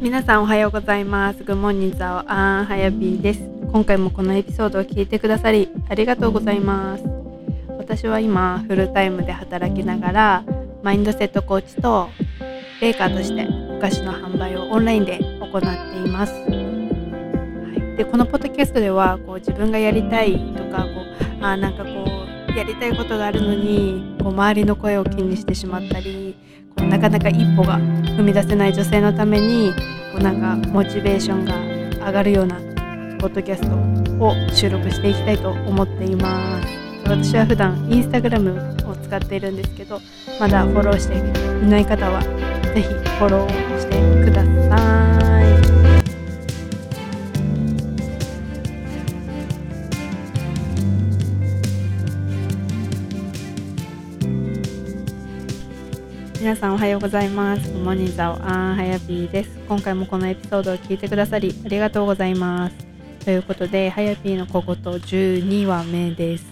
皆さんおはようございます。グモンニザオアンハヤビーです。今回もこのエピソードを聞いてくださりありがとうございます。私は今フルタイムで働きながらマインドセットコーチとベーカーとしてお菓子の販売をオンラインで行っています。はい、でこのポッドキャストではこう自分がやりたいとかこうあなんかこうやりたいことがあるのにこう周りの声を気にしてしまったりこうなかなか一歩が踏み出せない女性のためにこうなんかモチベーションが上がるようなポッドキャストを収録していきたいと思っています。私は普段インスタグラムを使っているんですけどまだフォローしていない方はぜひフォローしてください。皆さんおはようございます。モニザオアンハヤピーです。今回もこのエピソードを聞いてくださりありがとうございます。ということで、ハヤピーの小言12話目です。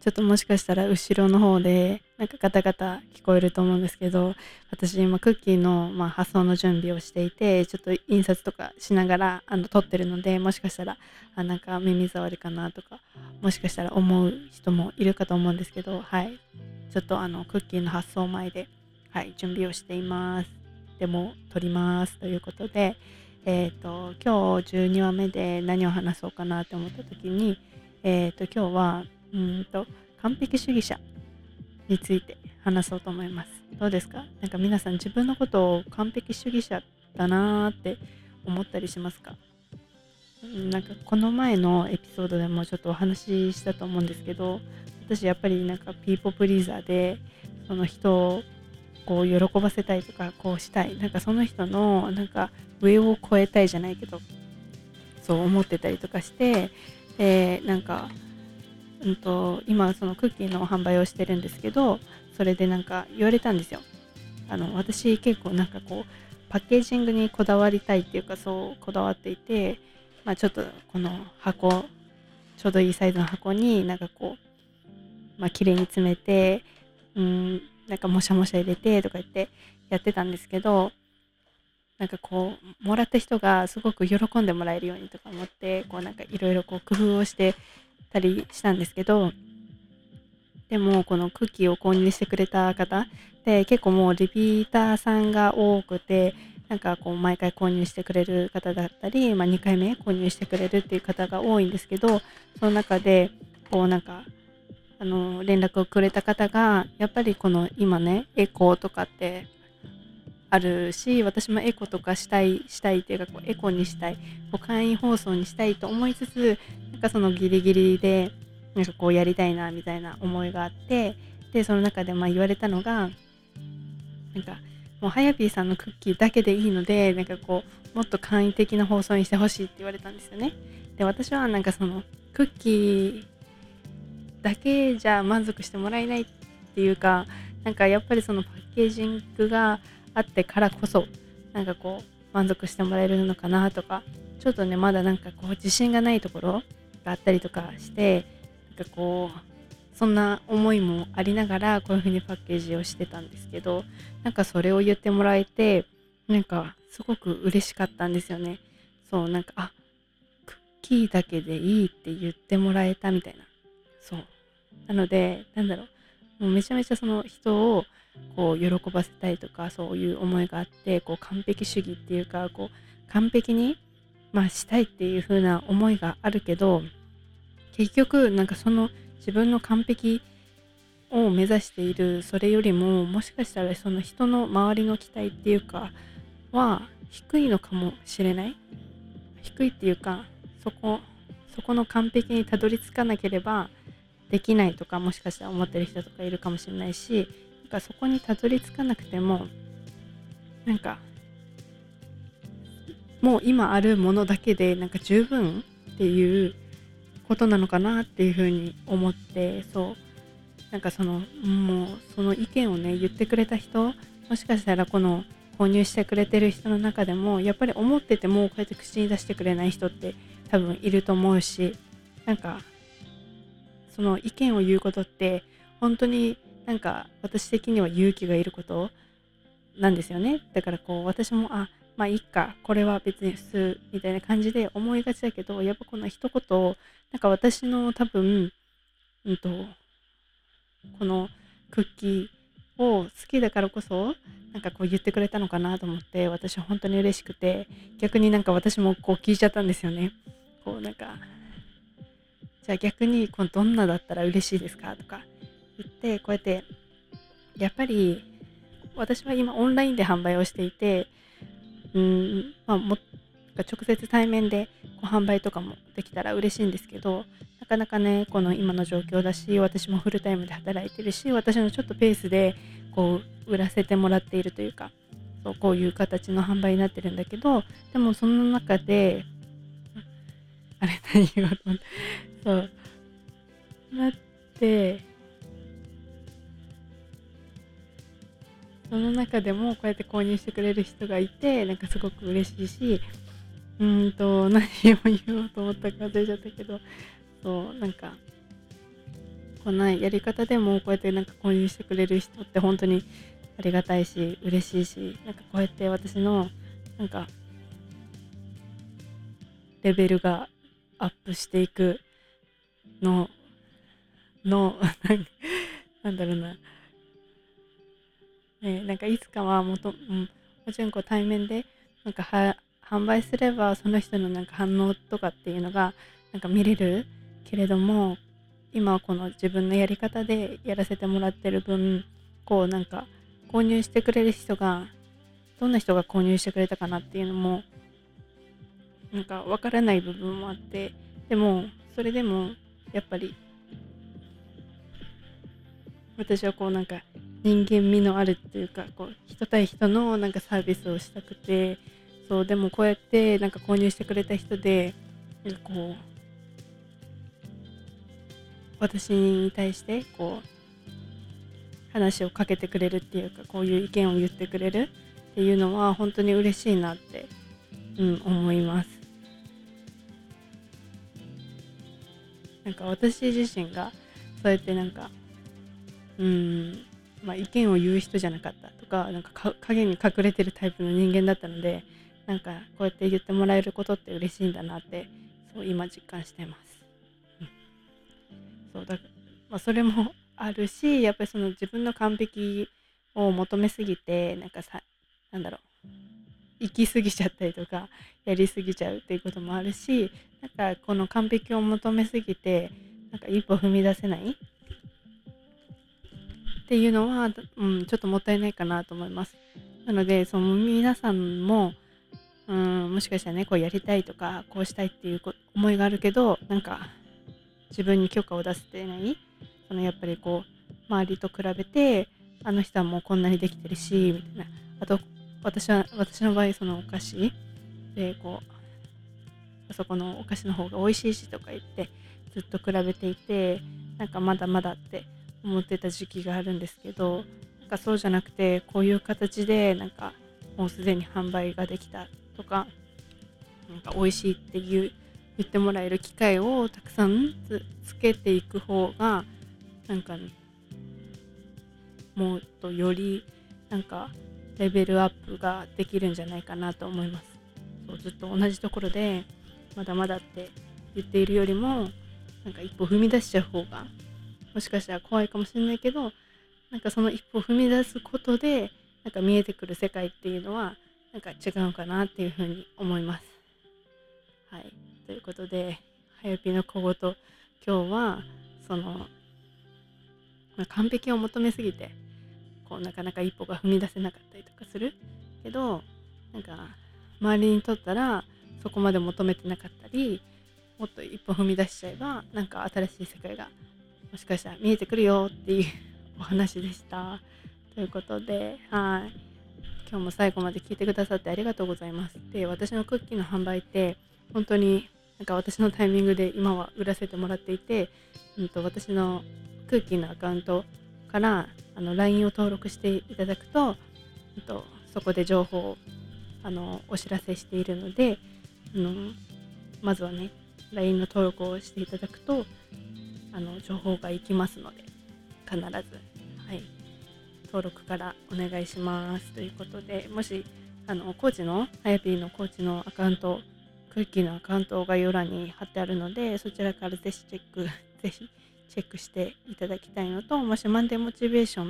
ちょっともしかしたら後ろの方でなんかガタガタ聞こえると思うんですけど、私今クッキーの、まあ、発送の準備をしていて、ちょっと印刷とかしながらあの撮ってるので、もしかしたらあなんか耳障りかなとか、もしかしたら思う人もいるかと思うんですけど、はい。ちょっとあのクッキーの発送前で、はい、準備をしています。でも撮りますということで、えっ、と今日12話目で何を話そうかなって思った時に、えっ、と今日はうんと完璧主義者について話そうと思います。どうですか？なんか皆さん自分のことを完璧主義者だなーって思ったりしますか？うんなんかこの前のエピソードでもちょっとお話ししたと思うんですけど私やっぱりなんかピーポープリーザーでその人をこう喜ばせたいとかこうしたい。なんかその人のなんか上を越えたいじゃないけどそう思ってたりとかしてでなんか、うん、と今そのクッキーの販売をしてるんですけどそれでなんか言われたんですよ。あの私結構なんかこうパッケージングにこだわりたいっていうかそうこだわっていてまあちょっとこの箱ちょうどいいサイズの箱になんかこうまあ綺麗に詰めてうんなんかもしゃもしゃ入れてとか言ってやってたんですけどなんかこうもらった人がすごく喜んでもらえるようにとか思ってこうなんかいろいろ工夫をしてたりしたんですけどでもこのクッキーを購入してくれた方で結構もうリピーターさんが多くてなんかこう毎回購入してくれる方だったり、まあ、2回目購入してくれるっていう方が多いんですけどその中でこうなんかあの連絡をくれた方がやっぱりこの今ねエコーとかってあるし私もエコとかしたいしたいっていうかこうエコにしたいこう簡易放送にしたいと思いつつなんかそのギリギリでなんかこうやりたいなみたいな思いがあってでその中でまあ言われたのがなんかもうはやぴーさんのクッキーだけでいいのでなんかこうもっと簡易的な放送にしてほしいって言われたんですよね。で私はなんかそのクッキーだけじゃ満足してもらえないっていうかなんかやっぱりそのパッケージングがあってからこそなんかこう満足してもらえるのかなとかちょっとねまだなんかこう自信がないところがあったりとかしてなんかこうそんな思いもありながらこういう風にパッケージをしてたんですけどなんかそれを言ってもらえてなんかすごく嬉しかったんですよね。そうなんかあクッキーだけでいいって言ってもらえたみたいな。そう。なのでなんだろう。もうめちゃめちゃその人をこう喜ばせたいとかそういう思いがあってこう完璧主義っていうかこう完璧に、まあ、したいっていう風な思いがあるけど結局なんかその自分の完璧を目指しているそれよりももしかしたらその人の周りの期待っていうかは低いのかもしれない。低いっていうかそこそこの完璧にたどり着かなければできないとかもしかしたら思ってる人とかいるかもしれないしなんかそこにたどり着かなくてもなんかもう今あるものだけでなんか十分っていうことなのかなっていうふうに思ってそう。なんかそのもうその意見をね言ってくれた人もしかしたらこの購入してくれてる人の中でもやっぱり思っててもこうやって口に出してくれない人って多分いると思うしなんかその意見を言うことって本当になんか私的には勇気がいることなんですよね。だからこう私もあまあいいか。これは別に普通みたいな感じで思いがちだけどやっぱこの一言なんか私の多分うんとこのクッキーを好きだからこそなんかこう言ってくれたのかなと思って私は本当に嬉しくて逆になんか私もこう聞いちゃったんですよね。こうなんかじゃあ逆にこのどんなだったら嬉しいですかとかってこうやってやっぱり私は今オンラインで販売をしていてうんまあ、も直接対面でこう販売とかもできたら嬉しいんですけどなかなかねこの今の状況だし私もフルタイムで働いてるし私のちょっとペースでこう売らせてもらっているというかそうこういう形の販売になってるんだけどでもその中であれ何言おうと思ってそうなってその中でもこうやって購入してくれる人がいてなんかすごく嬉しいしうんと何を言おうと思ったか忘れちゃったけどそうなんかこんなやり方でもこうやってなんか購入してくれる人って本当にありがたいし嬉しいしなんかこうやって私のなんかレベルがアップしていくののなんだろうな。ね、なんかいつかはもと、うん、もちろんこう対面でなんかは販売すればその人のなんか反応とかっていうのがなんか見れるけれども今はこの自分のやり方でやらせてもらってる分こうなんか購入してくれる人がどんな人が購入してくれたかなっていうのもなんかわからない部分もあってでもそれでもやっぱり私はこうなんか人間味のあるっていうかこう人対人のなんかサービスをしたくてそうでもこうやってなんか購入してくれた人でなんかこう私に対してこう話をかけてくれるっていうかこういう意見を言ってくれるっていうのは本当に嬉しいなって、うん、思います。なんか私自身がそうやってなんかうんまあ、意見を言う人じゃなかったとかなんか影に隠れてるタイプの人間だったのでなんかこうやって言ってもらえることって嬉しいんだなってそう今実感してます。うん、そうだまあ、それもあるしやっぱりその自分の完璧を求めすぎてなんかさなんだろう行き過ぎちゃったりとかやりすぎちゃうっていうこともあるしなんかこの完璧を求めすぎてなんか一歩踏み出せないっていうのは、うん、ちょっともったいないかなと思います。なので、その皆さんも、うん、もしかしたらね、こうやりたいとか、こうしたいっていう思いがあるけど、なんか、自分に許可を出せてない、そのやっぱりこう、周りと比べて、あの人はもうこんなにできてるし、みたいな。あと、私は、私の場合、そのお菓子で、こう、あそこのお菓子の方が美味しいしとか言って、ずっと比べていて、なんかまだまだって思ってた時期があるんですけどなんかそうじゃなくてこういう形でなんかもうすでに販売ができたとかなんか美味しいっていう言ってもらえる機会をたくさんつけていく方がなんか、ね、もっとよりなんかレベルアップができるんじゃないかなと思います。そうずっと同じところでまだまだって言っているよりもなんか一歩踏み出しちゃう方がもしかしたら怖いかもしれないけどなんかその一歩踏み出すことでなんか見えてくる世界っていうのはなんか違うかなっていうふうに思います。はい、ということで「はやぴの小言」今日はその、まあ、完璧を求めすぎてこうなかなか一歩が踏み出せなかったりとかするけどなんか周りにとったらそこまで求めてなかったりもっと一歩踏み出しちゃえばなんか新しい世界がもしかしたら見えてくるよっていうお話でした。ということで、はい。今日も最後まで聞いてくださってありがとうございます。で、私のクッキーの販売って、本当になんか私のタイミングで今は売らせてもらっていて、うんと、私のクッキーのアカウントからあの LINE を登録していただくと、うんと、そこで情報をあのお知らせしているので、あのまずはね、LINE の登録をしていただくと、あの情報がいきますので必ず、はい、登録からお願いします。ということでもしあのコーチのあやぴーのコーチのアカウントクッキーのアカウント概要欄に貼ってあるのでそちらからぜひチェック ぜひチェックしていただきたいのともしマンデーモチベーショ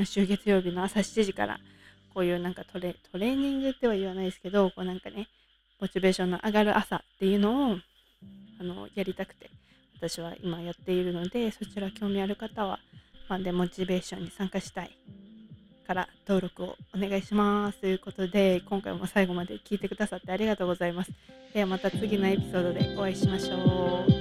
ン週月曜日の朝7時からこういうなんかトレトレーニングっては言わないですけどこうなんかねモチベーションの上がる朝っていうのをあのやりたくて私は今やっているのでそちら興味ある方はマンでモチベーションに参加したいから登録をお願いします。ということで今回も最後まで聞いてくださってありがとうございます。ではまた次のエピソードでお会いしましょう。